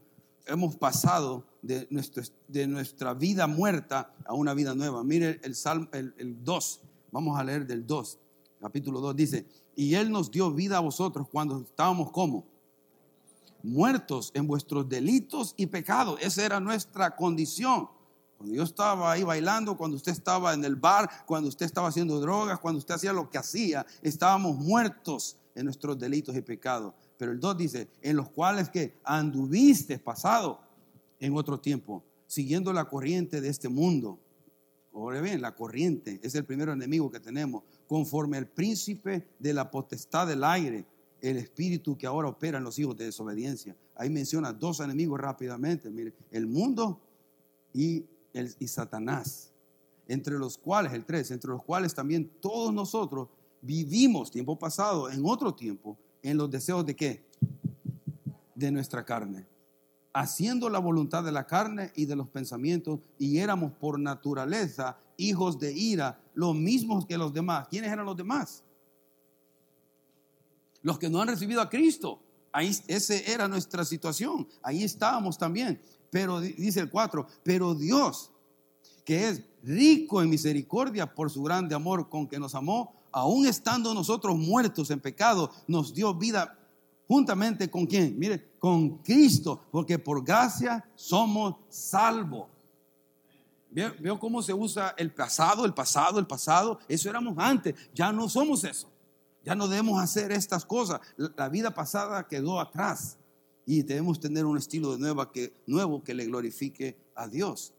S1: hemos pasado de, nuestro, de nuestra vida muerta a una vida nueva. Mire el, salmo, el, 2, vamos a leer del 2, capítulo 2, dice, y Él nos dio vida a vosotros cuando estábamos como muertos en vuestros delitos y pecados. Esa era nuestra condición. Cuando yo estaba ahí bailando, cuando usted estaba en el bar, cuando usted estaba haciendo drogas, cuando usted hacía lo que hacía, estábamos muertos en nuestros delitos y pecados. Pero el 2 dice, en los cuales que anduviste pasado en otro tiempo, siguiendo la corriente de este mundo. Ahora bien, la corriente es el primer enemigo que tenemos, conforme al príncipe de la potestad del aire, el espíritu que ahora opera en los hijos de desobediencia. Ahí menciona dos enemigos rápidamente, mire, el mundo y y Satanás, entre los cuales, el 3, entre los cuales también todos nosotros vivimos tiempo pasado, en otro tiempo, en los deseos de qué? De nuestra carne, haciendo la voluntad de la carne y de los pensamientos, y éramos por naturaleza hijos de ira, los mismos que los demás. ¿Quiénes eran los demás? Los que no han recibido a Cristo. Ahí, esa era nuestra situación. Ahí estábamos también. Pero dice el 4, pero Dios, que es rico en misericordia por su grande amor con que nos amó, aún estando nosotros muertos en pecado, nos dio vida juntamente con quién? Mire, con Cristo, porque por gracia somos salvos. ¿Veo, cómo se usa el pasado, el pasado, el pasado? Eso éramos antes, ya no somos eso. Ya no debemos hacer estas cosas. La vida pasada quedó atrás y debemos tener un estilo de que, nuevo que le glorifique a Dios.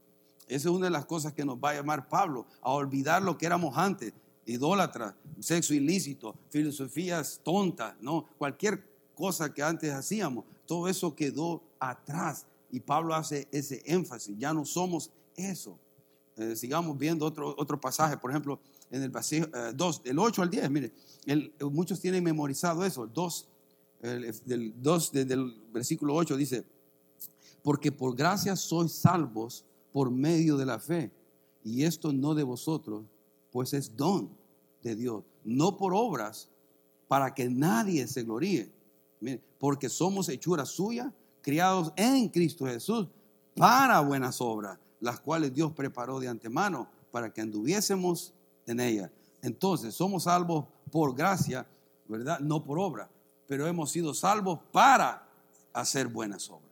S1: Esa es una de las cosas que nos va a llamar Pablo, a olvidar lo que éramos antes, idólatras, sexo ilícito, filosofías tontas, ¿no? Cualquier cosa que antes hacíamos, todo eso quedó atrás. Y Pablo hace ese énfasis, ya no somos eso. Eh, sigamos viendo otro, otro pasaje, por ejemplo, en el 2, eh, del 8 al 10, mire, muchos tienen memorizado eso, 2 del 2, desde el versículo 8 dice, porque por gracia sois salvos por medio de la fe, y esto no de vosotros, pues es don de Dios, no por obras, para que nadie se gloríe, porque somos hechura suya, criados en Cristo Jesús, para buenas obras, las cuales Dios preparó de antemano para que anduviésemos en ellas. Entonces, somos salvos por gracia, ¿verdad? No por obra pero hemos sido salvos para hacer buenas obras.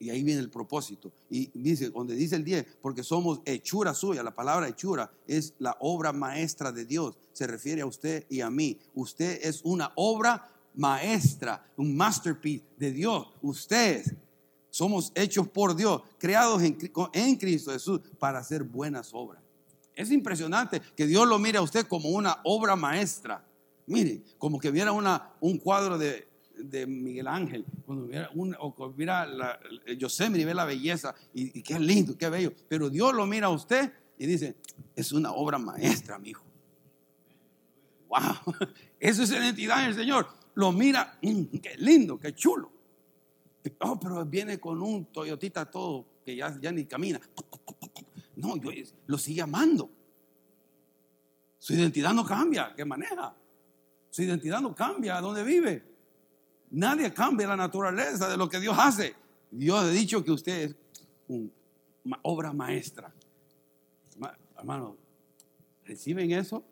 S1: Y ahí viene el propósito. Y dice, donde dice el 10, porque somos hechura suya, la palabra hechura es la obra maestra de Dios. Se refiere a usted y a mí. Usted es una obra maestra, un masterpiece de Dios. Ustedes somos hechos por Dios, creados en, en Cristo Jesús para hacer buenas obras. Es impresionante que Dios lo mire a usted como una obra maestra. Mire, como que viera una, un cuadro de, Miguel Ángel, cuando viera o viera la, Yosemite, ve la belleza y, qué lindo, qué bello. Pero Dios lo mira a usted y dice, es una obra maestra, mi hijo. Wow, [laughs] eso es la identidad del Señor. Lo mira, mm, qué lindo, qué chulo. Oh, pero viene con un Toyotita todo que ya, ya ni camina. No, yo lo sigue amando. Su identidad no cambia, que maneja. Su identidad no cambia a dónde vive. Nadie cambia la naturaleza de lo que Dios hace. Dios ha dicho que usted es una obra maestra. Hermano, ¿reciben eso?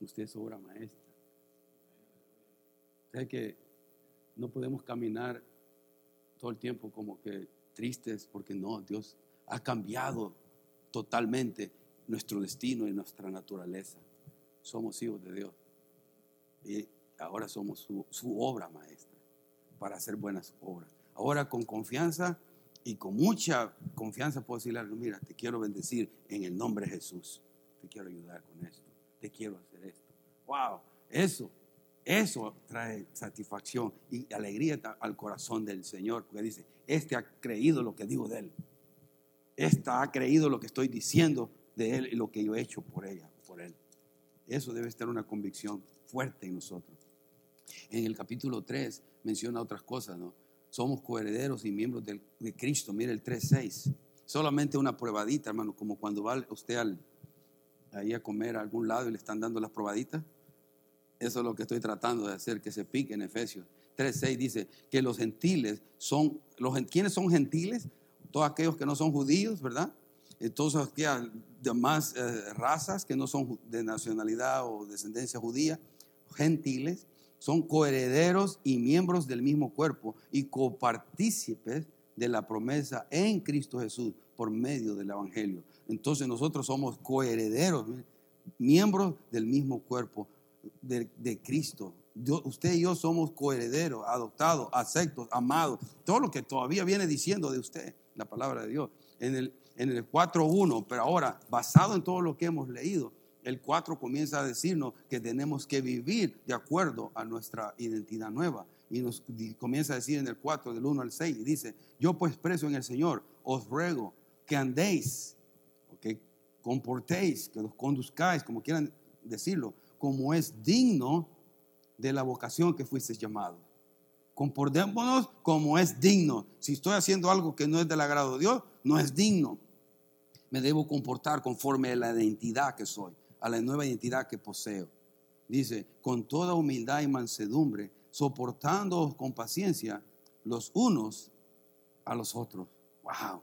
S1: Usted es obra maestra. O que no podemos caminar todo el tiempo como que tristes porque no, Dios ha cambiado totalmente nuestro destino y nuestra naturaleza. Somos hijos de Dios. Y ahora somos su, obra maestra para hacer buenas obras. Ahora con confianza y con mucha confianza puedo decirle algo, mira, te quiero bendecir en el nombre de Jesús. Te quiero ayudar con esto. Te quiero hacer esto. Wow, eso, eso trae satisfacción y alegría al corazón del Señor, porque dice, este ha creído lo que digo de él. Esta ha creído lo que estoy diciendo de él y lo que yo he hecho por ella, por él. Eso debe estar una convicción fuerte en nosotros. En el capítulo 3 menciona otras cosas, ¿no? somos coherederos y miembros de Cristo. Mire el 3.6. Solamente una probadita, hermano, como cuando va usted ahí a comer a algún lado y le están dando las probaditas. Eso es lo que estoy tratando de hacer, que se pique en Efesios. 3.6 dice que los gentiles son, los, ¿quiénes son gentiles? Todos aquellos que no son judíos, ¿verdad? Todas aquellas demás eh, razas que no son de nacionalidad o descendencia judía, gentiles son coherederos y miembros del mismo cuerpo y copartícipes de la promesa en Cristo Jesús por medio del Evangelio. Entonces nosotros somos coherederos, miembros del mismo cuerpo de, Cristo. usted y yo somos coherederos, adoptados, aceptos, amados. Todo lo que todavía viene diciendo de usted, la palabra de Dios. En el, en el 4.1, pero ahora, basado en todo lo que hemos leído, el 4 comienza a decirnos que tenemos que vivir de acuerdo a nuestra identidad nueva. Y nos comienza a decir en el 4, del 1 al 6, y dice, yo pues preso en el Señor, os ruego que andéis, que comportéis, que los conduzcáis, como quieran decirlo, como es digno de la vocación que fuisteis llamado. Comportémonos como es digno. Si estoy haciendo algo que no es del agrado de Dios, no es digno. Me debo comportar conforme a la identidad que soy a la nueva identidad que poseo. Dice, con toda humildad y mansedumbre, soportando con paciencia los unos a los otros. Wow.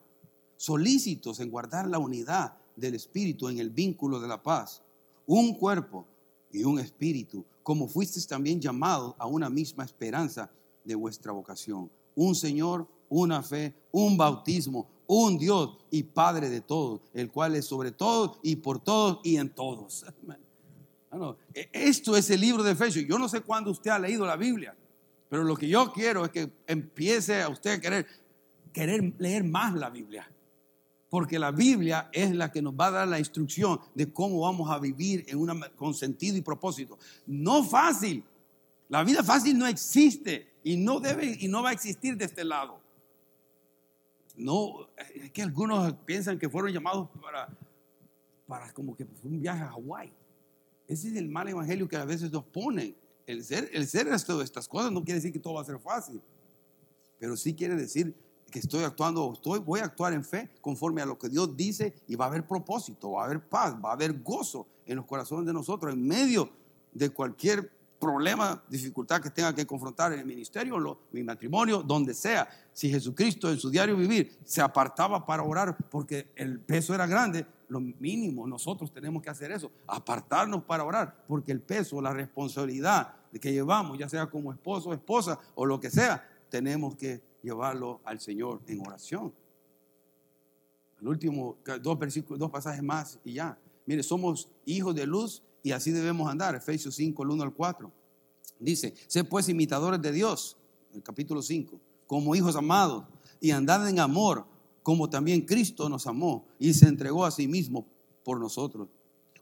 S1: Solícitos en guardar la unidad del espíritu en el vínculo de la paz. Un cuerpo y un espíritu, como fuisteis también llamados a una misma esperanza de vuestra vocación. Un Señor, una fe, un bautismo, un Dios y Padre de todos, el cual es sobre todos y por todos y en todos. [laughs] E, esto es el libro de Efesios. Yo no sé cuándo usted ha leído la Biblia, pero lo que yo quiero es que empiece a usted a querer, querer leer más la Biblia. Porque la Biblia es la que nos va a dar la instrucción de cómo vamos a vivir en una, con sentido y propósito. No fácil. La vida fácil no existe y no debe y no va a existir de este lado. No, es que algunos piensan que fueron llamados para, para como que fue un viaje a Hawái. Ese es el mal evangelio que a veces nos ponen. El ser, el ser esto, de estas cosas no quiere decir que todo va a ser fácil, pero sí quiere decir que estoy actuando, estoy, voy a actuar en fe conforme a lo que Dios dice y va a haber propósito, va a haber paz, va a haber gozo en los corazones de nosotros en medio de cualquier problema, dificultad que tenga que confrontar en el ministerio, en mi matrimonio, donde sea. Si Jesucristo en su diario vivir se apartaba para orar porque el peso era grande, lo mínimo nosotros tenemos que hacer eso, apartarnos para orar, porque el peso, la responsabilidad que llevamos, ya sea como esposo, esposa o lo que sea, tenemos que llevarlo al Señor en oración. El último, dos versículos, dos pasajes más y ya. Mire, somos hijos de luz y así debemos andar. Efesios 5, el 1 al 4. Dice, sé pues imitadores de Dios, el capítulo 5, como hijos amados, y andad en amor, como también Cristo nos amó y se entregó a sí mismo por nosotros.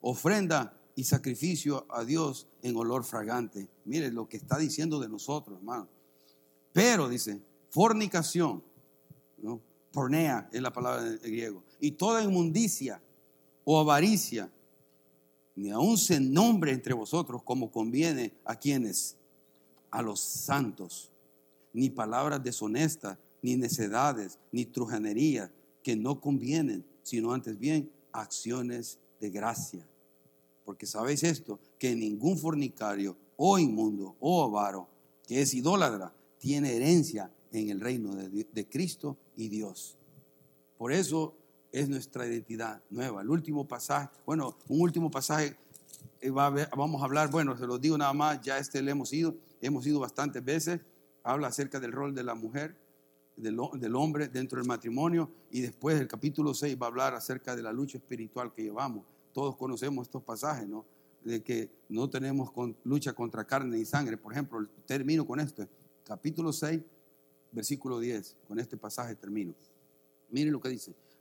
S1: Ofrenda y sacrificio a Dios en olor fragante. Mire lo que está diciendo de nosotros, hermano. Pero dice, fornicación, ¿no? pornea es la palabra en griego, y toda inmundicia o avaricia ni aún se nombre entre vosotros como conviene a quienes, a los santos, ni palabras deshonestas, ni necedades, ni trujanería que no convienen, sino antes bien acciones de gracia. Porque sabéis esto, que ningún fornicario o inmundo o avaro que es idólatra tiene herencia en el reino de, de Cristo y Dios. Por eso es nuestra identidad nueva. El último pasaje, bueno, un último pasaje eh, vamos a hablar, bueno, se los digo nada más, ya este le hemos ido, hemos ido bastantes veces, habla acerca del rol de la mujer, del, del hombre dentro del matrimonio, y después el capítulo 6 va a hablar acerca de la lucha espiritual que llevamos. Todos conocemos estos pasajes, ¿no? De que no tenemos con- lucha contra carne y sangre. Por ejemplo, termino con esto, capítulo 6, versículo 10, con este pasaje termino. Miren lo que dice.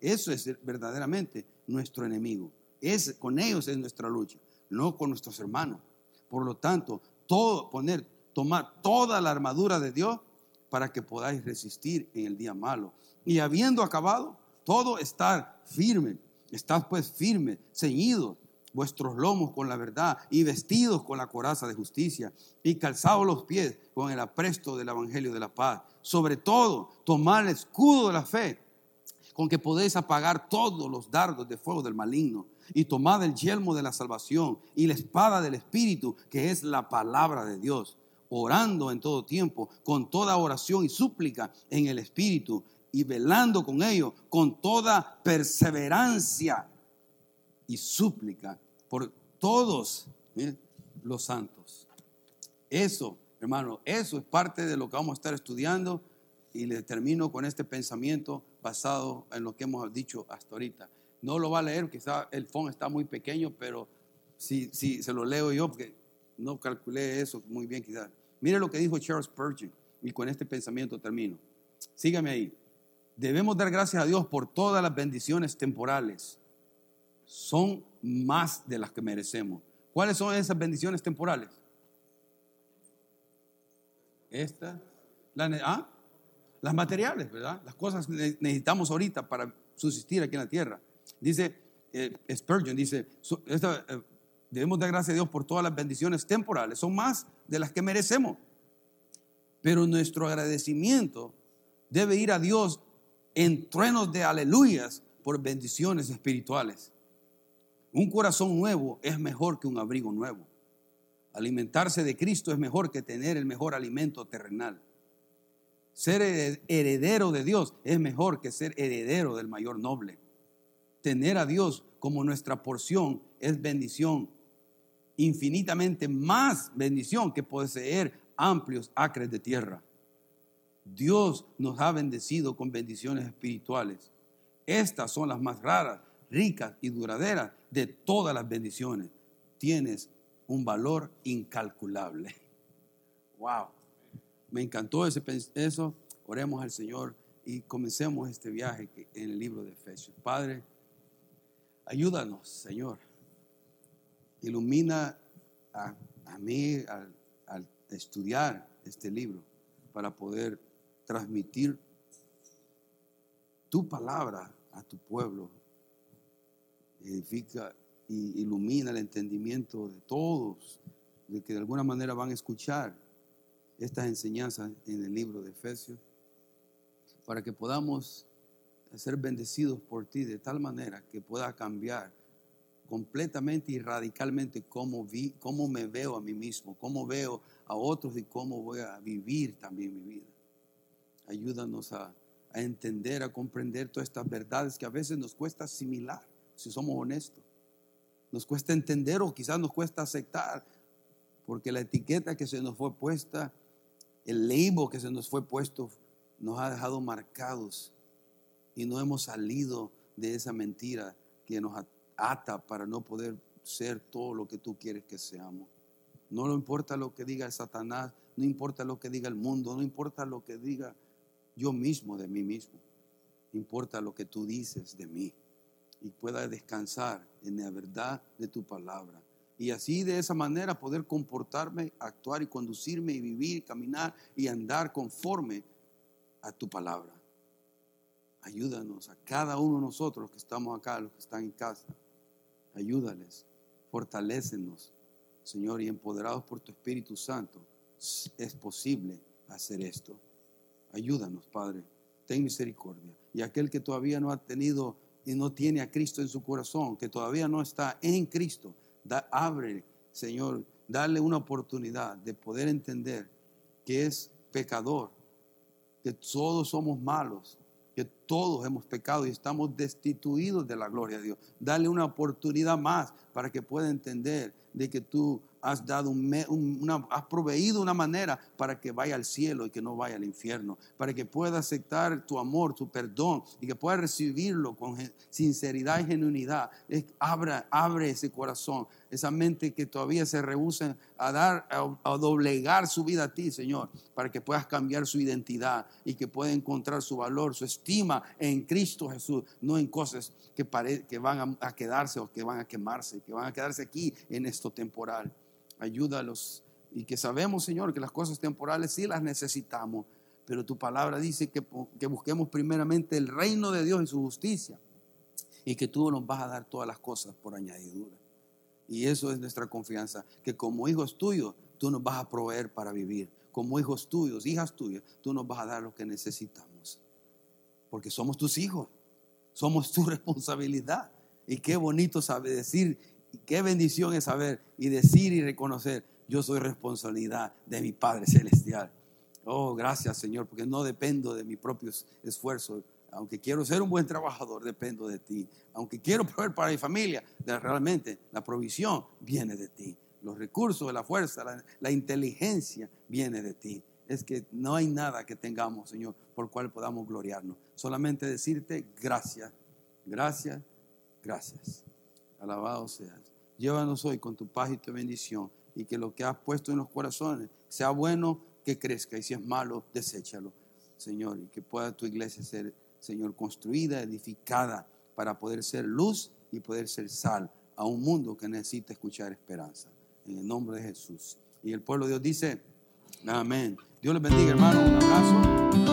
S1: Eso es verdaderamente nuestro enemigo. Es, con ellos es nuestra lucha, no con nuestros hermanos. Por lo tanto, todo, poner, tomar toda la armadura de Dios para que podáis resistir en el día malo. Y habiendo acabado, todo estar firme. Estad pues firme, ceñidos vuestros lomos con la verdad y vestidos con la coraza de justicia y calzados los pies con el apresto del evangelio de la paz. Sobre todo, tomar el escudo de la fe con que podéis apagar todos los dardos de fuego del maligno y tomad el yelmo de la salvación y la espada del espíritu que es la palabra de Dios, orando en todo tiempo con toda oración y súplica en el espíritu y velando con ello con toda perseverancia y súplica por todos los santos. Eso, hermano, eso es parte de lo que vamos a estar estudiando y le termino con este pensamiento basado en lo que hemos dicho hasta ahorita. No lo va a leer, quizá el fondo está muy pequeño, pero si, si se lo leo yo, porque no calculé eso muy bien quizás. Mire lo que dijo Charles Spurgeon y con este pensamiento termino. Sígame ahí. Debemos dar gracias a Dios por todas las bendiciones temporales. Son más de las que merecemos. ¿Cuáles son esas bendiciones temporales? Esta, la, ¿ah? Las materiales, ¿verdad? Las cosas que ne- necesitamos ahorita para subsistir aquí en la tierra. Dice eh, Spurgeon, dice, eh, debemos dar gracias a Dios por todas las bendiciones temporales. Son más de las que merecemos. Pero nuestro agradecimiento debe ir a Dios en truenos de aleluyas por bendiciones espirituales. Un corazón nuevo es mejor que un abrigo nuevo. Alimentarse de Cristo es mejor que tener el mejor alimento terrenal. Ser hered- heredero de Dios es mejor que ser heredero del mayor noble. Tener a Dios como nuestra porción es bendición, infinitamente más bendición que poseer amplios acres de tierra. Dios nos ha bendecido con bendiciones espirituales. Estas son las más raras, ricas y duraderas de todas las bendiciones. Tienes un valor incalculable. [laughs] Wow. Me encantó ese, eso. Oremos al Señor y comencemos este viaje en el libro de Efesios. Padre, ayúdanos, Señor. Ilumina a, a mí al, al estudiar este libro para poder transmitir tu palabra a tu pueblo. Edifica y ilumina el entendimiento de todos, de que de alguna manera van a escuchar estas enseñanzas en el libro de Efesios, para que podamos ser bendecidos por ti de tal manera que pueda cambiar completamente y radicalmente cómo, vi, cómo me veo a mí mismo, cómo veo a otros y cómo voy a vivir también mi vida. Ayúdanos a, a entender, a comprender todas estas verdades que a veces nos cuesta asimilar, si somos honestos. Nos cuesta entender o quizás nos cuesta aceptar, porque la etiqueta que se nos fue puesta, el label que se nos fue puesto, nos ha dejado marcados y no hemos salido de esa mentira que nos ata para no poder ser todo lo que tú quieres que seamos. No importa lo que diga Satanás, no importa lo que diga el mundo, no importa lo que diga yo mismo de mí mismo. Importa lo que tú dices de mí y pueda descansar en la verdad de tu palabra. Y así de esa manera poder comportarme, actuar y conducirme y vivir, caminar y andar conforme a tu palabra. Ayúdanos a cada uno de nosotros que estamos acá, los que están en casa. Ayúdales, fortalécenos, Señor, y empoderados por tu Espíritu Santo, es posible hacer esto. Ayúdanos, Padre. Ten misericordia. Y aquel que todavía no ha tenido y no tiene a Cristo en su corazón, que todavía no está en Cristo, abre, Señor, darle una oportunidad de poder entender que es pecador, que todos somos malos, que todos hemos pecado y estamos destituidos de la gloria de Dios. Dale una oportunidad más para que pueda entender de que tú has dado una, has proveído una manera para que vaya al cielo y que no vaya al infierno, para que pueda aceptar tu amor, tu perdón y que pueda recibirlo con sinceridad y genuinidad. abre, abre ese corazón, esa mente que todavía se rehúsa a dar, a, doblegar su vida a ti, Señor, para que puedas cambiar su identidad y que pueda encontrar su valor, su estima en Cristo Jesús, no en cosas que, que van a, a quedarse o que van a quemarse, que van a quedarse aquí en esto temporal ayúdalos. Y que sabemos, Señor, que las cosas temporales sí las necesitamos, pero tu palabra dice que, que busquemos primeramente el reino de Dios y su justicia y que tú nos vas a dar todas las cosas por añadidura. Y eso es nuestra confianza, que como hijos tuyos, tú nos vas a proveer para vivir. Como hijos tuyos, hijas tuyas, tú nos vas a dar lo que necesitamos. Porque somos tus hijos, somos tu [laughs] responsabilidad. Y qué bonito sabe decir qué bendición es saber y decir y reconocer, yo soy responsabilidad de mi Padre Celestial. Oh, gracias Señor, porque no dependo de mis propios esfuerzos. Aunque quiero ser un buen trabajador, dependo de ti. Aunque quiero proveer para mi familia, realmente la provisión viene de ti. Los recursos, la fuerza, la, inteligencia viene de ti. Es que no hay nada que tengamos, Señor, por cual podamos gloriarnos. Solamente decirte gracias, gracias, gracias. Alabado seas. Llévanos hoy con tu paz y tu bendición y que lo que has puesto en los corazones sea bueno, que crezca y si es malo, deséchalo, Señor, y que pueda tu iglesia ser, Señor, construida, edificada para poder ser luz y poder ser sal a un mundo que necesita escuchar esperanza. En el nombre de Jesús. Y el pueblo de Dios dice, amén. Dios les bendiga, hermano. Un abrazo.